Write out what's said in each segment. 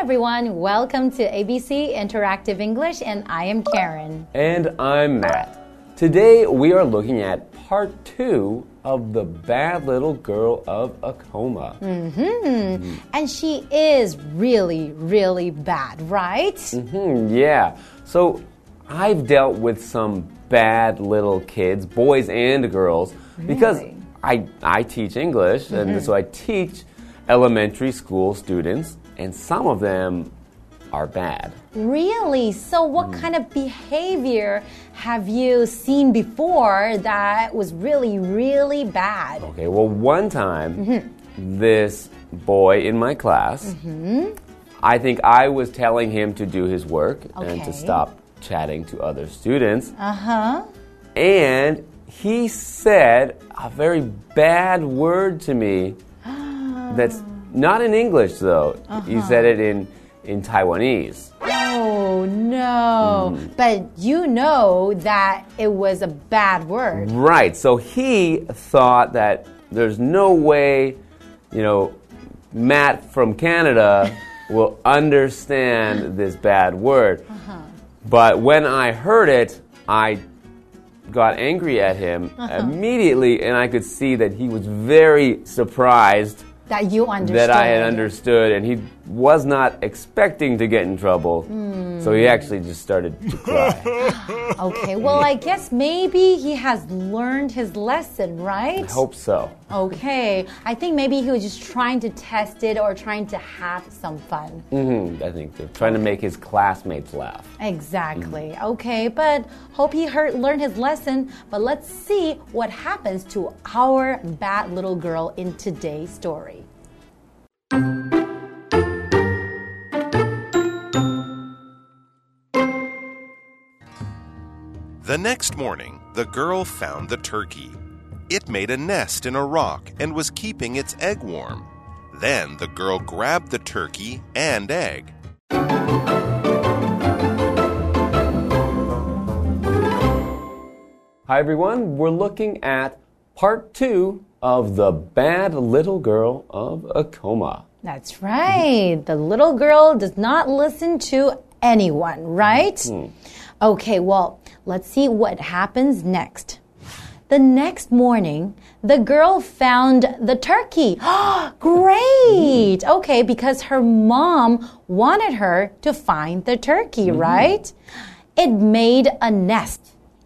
everyone. Welcome to ABC Interactive English, and I am Karen. And I'm Matt. Today we are looking at part two of The Bad Little Girl of Acoma. Mm -hmm. And she is really, really bad, right? Mm -hmm, yeah. So I've dealt with some bad little kids, boys and girls, really? because I, I teach English, mm -hmm. and mm-hmm. so I teach elementary school students, and some of them are bad. Really? So, what mm. kind of behavior have you seen before that was really, really bad? Okay, well, one time, mm -hmm. this boy in my class, mm -hmm. I think I was telling him to do his work okay. and to stop chatting to other students. Uh huh. And he said a very bad word to me that's not in English, though. Uh -huh. He said it in, in Taiwanese. Oh, no. Mm. But you know that it was a bad word. Right. So he thought that there's no way, you know, Matt from Canada will understand this bad word. Uh -huh. But when I heard it, I got angry at him uh -huh. immediately, and I could see that he was very surprised that you understood. That I had understood, and he was not expecting to get in trouble. Mm. So he actually just started to cry. okay, well, I guess maybe he has learned his lesson, right? I hope so. Okay, I think maybe he was just trying to test it or trying to have some fun. Mm -hmm, I think so. Trying to make his classmates laugh. Exactly. Mm -hmm. Okay, but hope he heard, learned his lesson. But let's see what happens to our bad little girl in today's story. The next morning, the girl found the turkey. It made a nest in a rock and was keeping its egg warm. Then the girl grabbed the turkey and egg. Hi, everyone. We're looking at part two of The Bad Little Girl of Acoma. That's right. the little girl does not listen to anyone, right? Mm. Okay, well, let's see what happens next. The next morning, the girl found the turkey. Great! Okay, because her mom wanted her to find the turkey, mm -hmm. right? It made a nest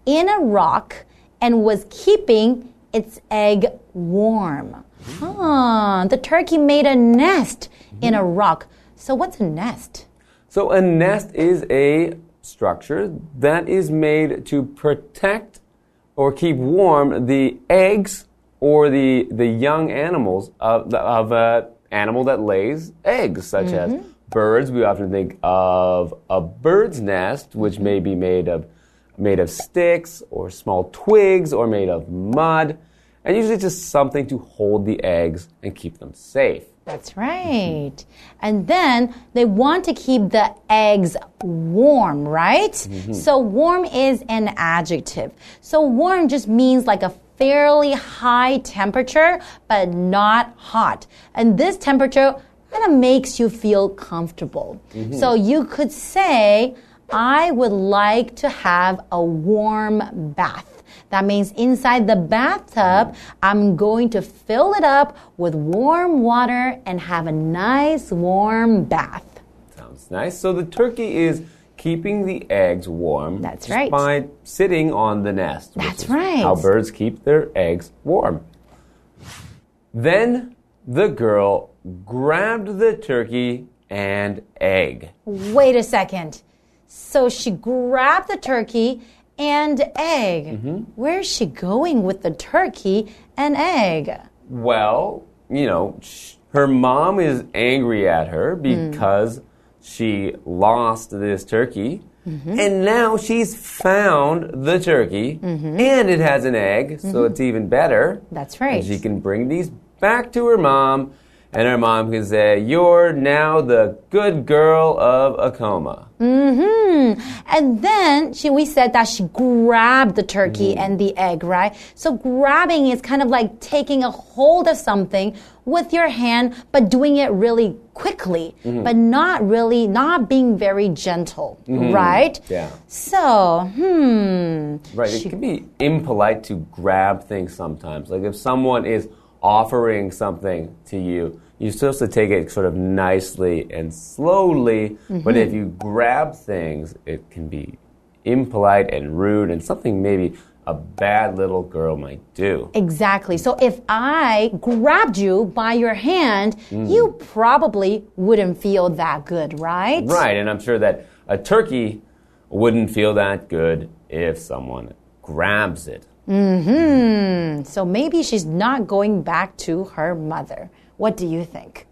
in a rock and was keeping its egg warm. Huh, the turkey made a nest in a rock. So, what's a nest? So, a nest is a structure that is made to protect or keep warm the eggs or the, the young animals of, the, of an animal that lays eggs, such mm -hmm. as mm-hmm. birds. We often think of a bird's nest, which may be made of made of sticks or small twigs or made of mud. And usually just something to hold the eggs and keep them safe. That's right. And then they want to keep the eggs warm, right? Mm -hmm. So warm is an adjective. So warm just means like a fairly high temperature, but not hot. And this temperature kind of makes you feel comfortable. Mm -hmm. So you could say, I would like to have a warm bath. That means inside the bathtub, I'm going to fill it up with warm water and have a nice warm bath. Sounds nice. So the turkey is keeping the eggs warm. That's right. By sitting on the nest. That's right. How birds keep their eggs warm. Then the girl grabbed the turkey and egg. Wait a second. So she grabbed the turkey and egg. Mm -hmm. Where's she going with the turkey and egg? Well, you know, her mom is angry at her because mm. she lost this turkey. Mm -hmm. And now she's found the turkey -hmm. and it has an egg, so mm-hmm. it's even better. That's right. And she can bring these back to her mom And her mom can say, You're now the good girl of Acoma. Mm-hmm. And then she, we said that she grabbed the turkey and the egg, right? So grabbing is kind of like taking a hold of something with your hand, but doing it really quickly, but not really, not being very gentle, right? Yeah. So, hmm. Right. It can be impolite to grab things sometimes. Like if someone is offering something to you, you're supposed to take it sort of nicely and slowly. But if you grab things, it can be impolite and rude and something maybe a bad little girl might do. Exactly. So if I grabbed you by your hand, you probably wouldn't feel that good, right? Right. And I'm sure that a turkey wouldn't feel that good if someone grabs it. Mm hmm. So maybe she's not going back to her mother. What do you think?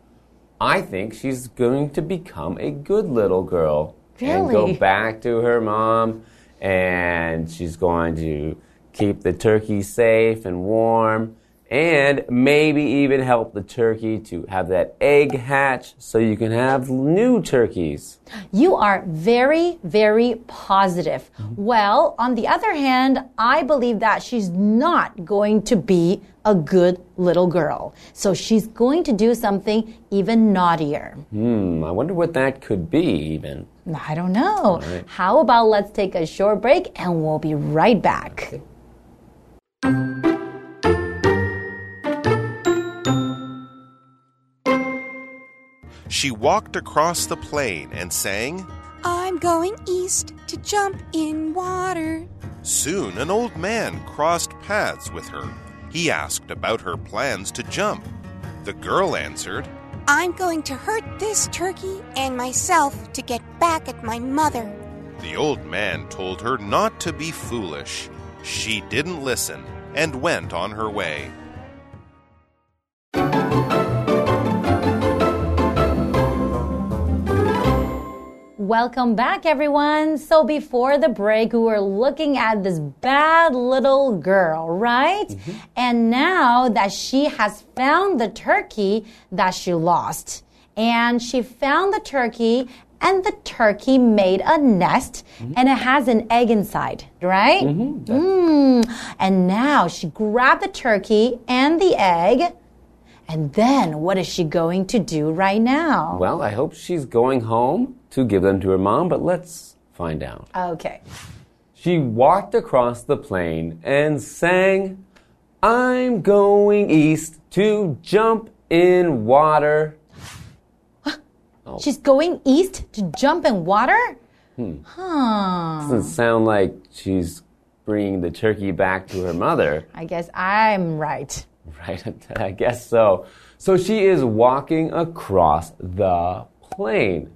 I think she's going to become a good little girl and go back to her mom, and she's going to keep the turkey safe and warm, and maybe even help the turkey to have that egg hatch so you can have new turkeys. You are very, very positive. Mm-hmm. Well, on the other hand, I believe that she's not going to be a good little girl. So she's going to do something even naughtier. Hmm, I wonder what that could be, even. I don't know. How about let's take a short break and we'll be right back. She walked across the plain and sang. I'm going east to jump in water. Soon an old man crossed paths with her. He asked about her plans to jump. The girl answered, I'm going to hurt this turkey and myself to get back at my mother. The old man told her not to be foolish. She didn't listen and went on her way. Welcome back, everyone. So, before the break, we were looking at this bad little girl, right? Mm-hmm. And now that she has found the turkey that she lost, and she found the turkey, and the turkey made a nest, mm-hmm. and it has an egg inside, right? Mm-hmm. Mm. And now she grabbed the turkey and the egg. And then, what is she going to do right now? Well, I hope she's going home to give them to her mom, but let's find out. Okay. She walked across the plain and sang, I'm going east to jump in water. She's going east to jump in water? Hmm. Huh. Doesn't sound like she's bringing the turkey back to her mother, I guess I'm right. right? I guess so. So she is walking across the plain.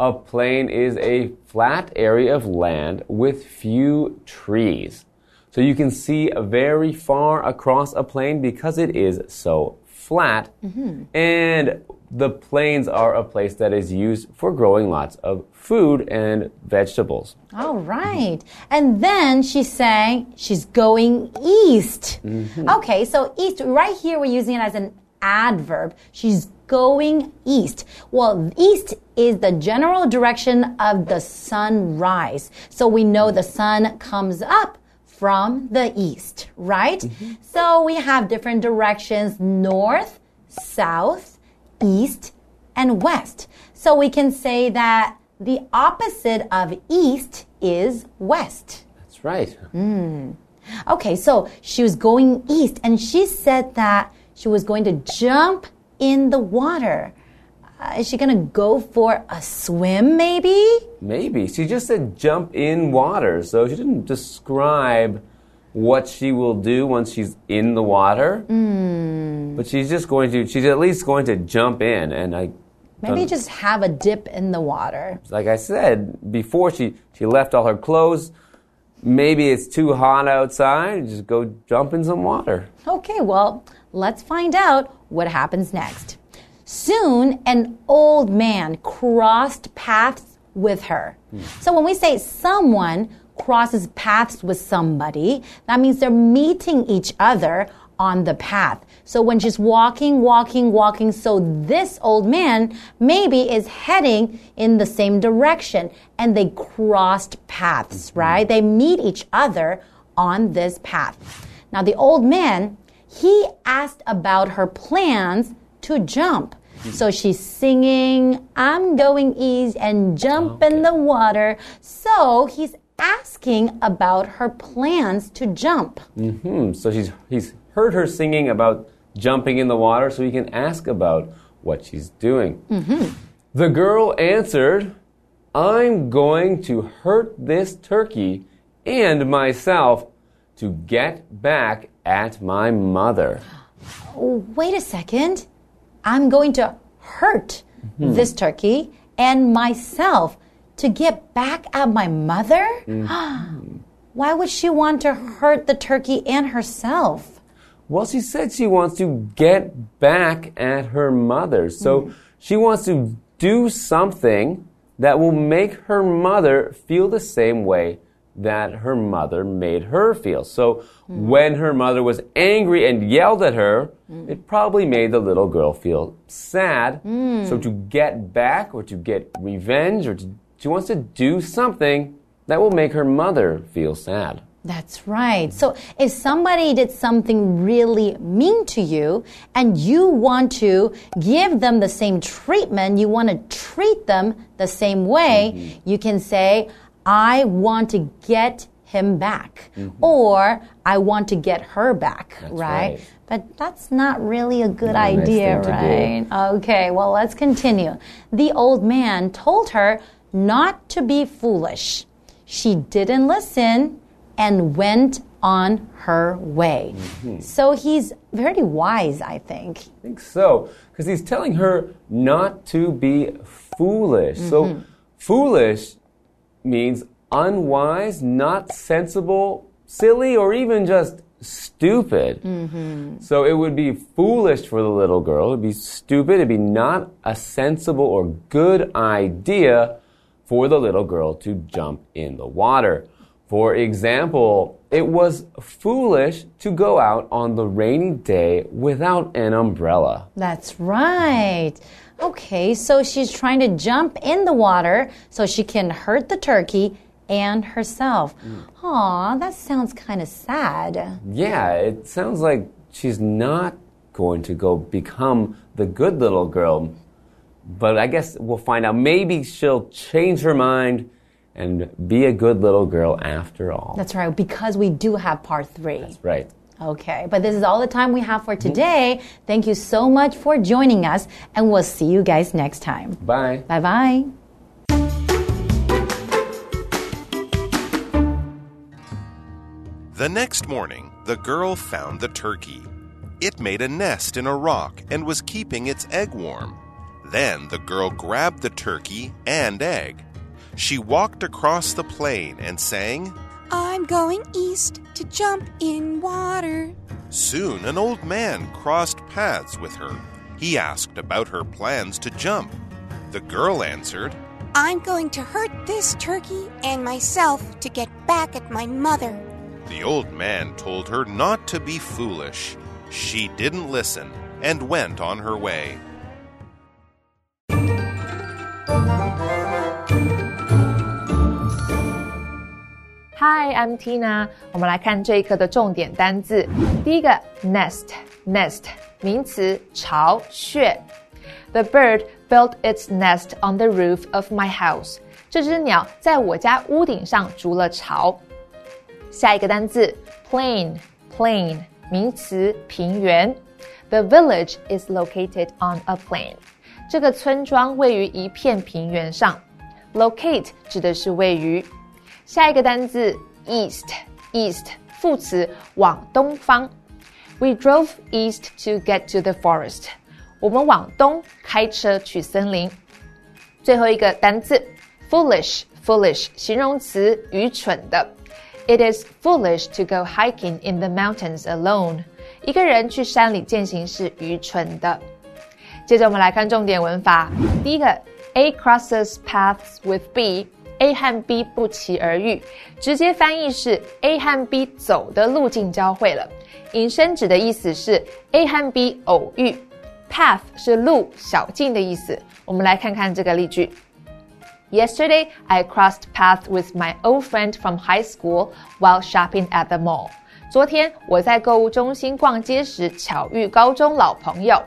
A plain is a flat area of land with few trees. So you can see very far across a plain because it is so flat. Mm-hmm. And the plains are a place that is used for growing lots of food and vegetables. All right. And then she sang, she's going east. Mm-hmm. Okay, so east, right here we're using it as an adverb. She's going east. Well, east is the general direction of the sunrise. So we know the sun comes up from the east, right? Mm-hmm. So we have different directions north, south, east, and west. So we can say that the opposite of east is west. That's right. Hmm. Okay, so she was going east and she said that she was going to jump in the water. Uh, is she going to go for a swim, maybe? Maybe. She just said jump in water, so she didn't describe what she will do once she's in the water. But she's just going to, she's at least going to jump in. And I, Maybe just have a dip in the water. like I said before, she, she left all her clothes. Maybe it's too hot outside, just go jump in some water. Okay, well, let's find out what happens next. Soon, an old man crossed paths with her. So, when we say someone crosses paths with somebody, that means they're meeting each other on the path. So when she's walking, walking, walking, so this old man maybe is heading in the same direction and they crossed paths, right? They meet each other on this path. Now the old man, he asked about her plans to jump. So she's singing, I'm going east and jump in the water. So he's asking about her plans to jump. Mm -hmm. So she's he's heard her singing about jumping in the water, so he can ask about what she's doing. Mm -hmm. The girl answered, "I'm going to hurt this turkey and myself to get back at my mother." Oh, wait a second. I'm going to hurt mm-hmm. this turkey and myself to get back at my mother? Mm-hmm. Why would she want to hurt the turkey and herself? Well, she said she wants to get back at her mother. So mm-hmm. she wants to do something that will make her mother feel the same way that her mother made her feel. So when her mother was angry and yelled at her, it probably made the little girl feel sad. So to get back or to get revenge or to, she wants to do something that will make her mother feel sad. That's right. So if somebody did something really mean to you and you want to give them the same treatment, you want to treat them the same way, mm-hmm. you can say, I want to get him back or I want to get her back, right? right. But that's not really a good Not nice idea, do. right? Okay, well, let's continue. The old man told her not to be foolish. She didn't listen and went on her way. Mm-hmm. So he's very wise, I think. I think so, because he's telling her not to be foolish. So, foolish means unwise, not sensible, silly, or even just stupid. Mm-hmm. So, it would be foolish for the little girl. It would be stupid. It'd be not a sensible or good idea for the little girl to jump in the water. For example, it was foolish to go out on the rainy day without an umbrella. That's right. Okay, so she's trying to jump in the water so she can hurt the turkey and herself. Aw, that sounds kind of sad. Yeah, it sounds like she's not going to go become the good little girl. But I guess we'll find out. Maybe she'll change her mind and be a good little girl after all. That's right, because we do have part three. That's right. Okay, but this is all the time we have for today. Thank you so much for joining us, and we'll see you guys next time. Bye. Bye bye. The next morning, the girl found the turkey. It made a nest in a rock and was keeping its egg warm. Then the girl grabbed the turkey and egg. She walked across the plain and sang. I'm going east to jump in water. Soon an old man crossed paths with her. He asked about her plans to jump. The girl answered, I'm going to hurt this turkey and myself to get back at my mother. The old man told her not to be foolish. She didn't listen and went on her way. Hi, I'm Tina。我们来看这一课的重点单字。第一个，nest，nest，名词，巢穴。The bird built its nest on the roof of my house。这只鸟在我家屋顶上筑了巢。下一个单字，plain，plain，名词，平原。The village is located on a plain。这个村庄位于一片平原上。Locate 指的是位于。 下一个单字 east，east 副词往东方。We drove east to get to the forest。我们往东开车去森林。最后一个单字 foolish，foolish 形容词愚蠢的。It is foolish to go hiking in the mountains alone。一个人去山里健行是愚蠢的。接着我们来看重点文法。第一个，A crosses paths with B。A 和 B 不期而遇，直接翻译是 A 和 B 走的路径交汇了。引申指的意思是 A 和 B 偶遇。Path 是路、小径的意思。我们来看看这个例句。Yesterday, I crossed paths with my old friend from high school while shopping at the mall. 昨天我在购物中心逛街时巧遇高中老朋友。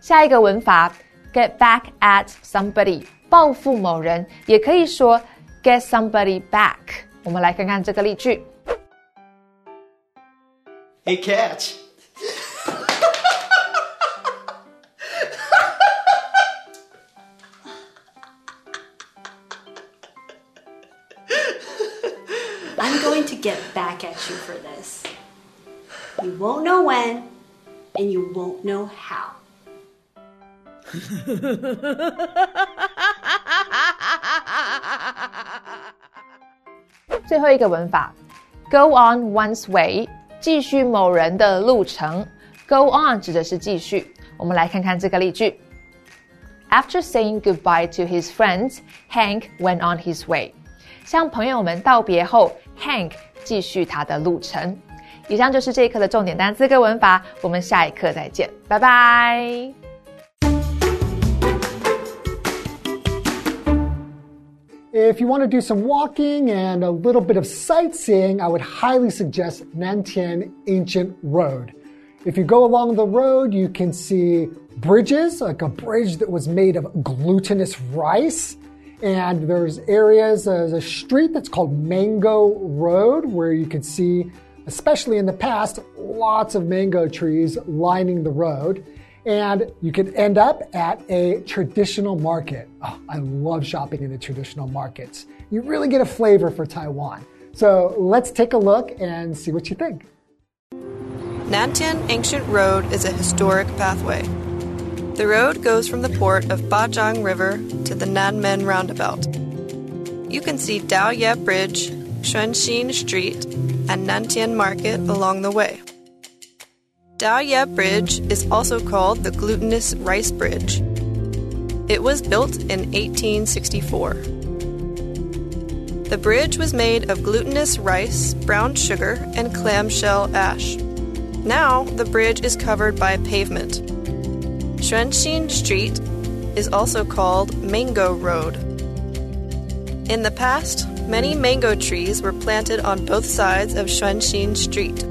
下一个文法，get back at somebody， 报复某人，也可以说 get somebody back。我们来看看这个例句。Hey, catch. I'm going to get back at you for this. You won't know when, and you won't know how. 最后一个文法，go on one's way，继续某人的路程。go on 指的是继续。我们来看看这个例句。After saying goodbye to his friends, Hank went on his way. 向朋友们道别后，Hank 继续他的路程。以上就是这一课的重点单词跟文法，我们下一课再见，拜拜。If you want to do some walking and a little bit of sightseeing, I would highly suggest Nantian Ancient Road. If you go along the road, you can see bridges, like a bridge that was made of glutinous rice. And there's areas, there's a street that's called Mango Road where you can see, especially in the past, lots of mango trees lining the road. And you can end up at a traditional market. Oh, I love shopping in the traditional markets. You really get a flavor for Taiwan. So let's take a look and see what you think. Nantian Ancient Road is a historic pathway. The road goes from the port of Bajang River to the Nanmen Roundabout. You can see Daoye Bridge, Xuanxin Street, and Nantian Market along the way. Daoye Bridge is also called the Glutinous Rice Bridge. It was built in 1864. The bridge was made of glutinous rice, brown sugar, and clamshell ash. Now the bridge is covered by pavement. Xuanxin Street is also called Mango Road. In the past, many mango trees were planted on both sides of Xuanxin Street.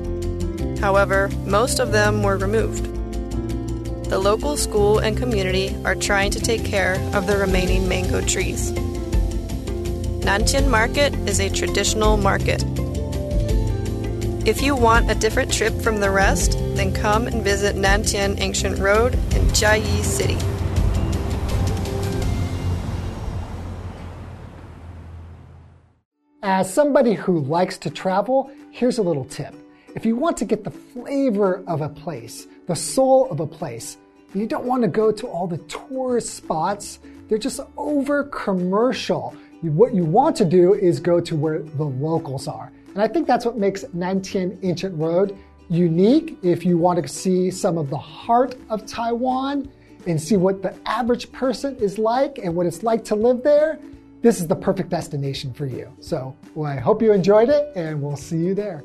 However, most of them were removed. The local school and community are trying to take care of the remaining mango trees. Nantian Market is a traditional market. If you want a different trip from the rest, then come and visit Nantian Ancient Road in Jiayi City. As somebody who likes to travel, here's a little tip. If you want to get the flavor of a place, the soul of a place, you don't want to go to all the tourist spots. They're just over commercial. What you want to do is go to where the locals are. And I think that's what makes Nantian Ancient Road unique. If you want to see some of the heart of Taiwan and see what the average person is like and what it's like to live there, this is the perfect destination for you. So well, I hope you enjoyed it, and we'll see you there.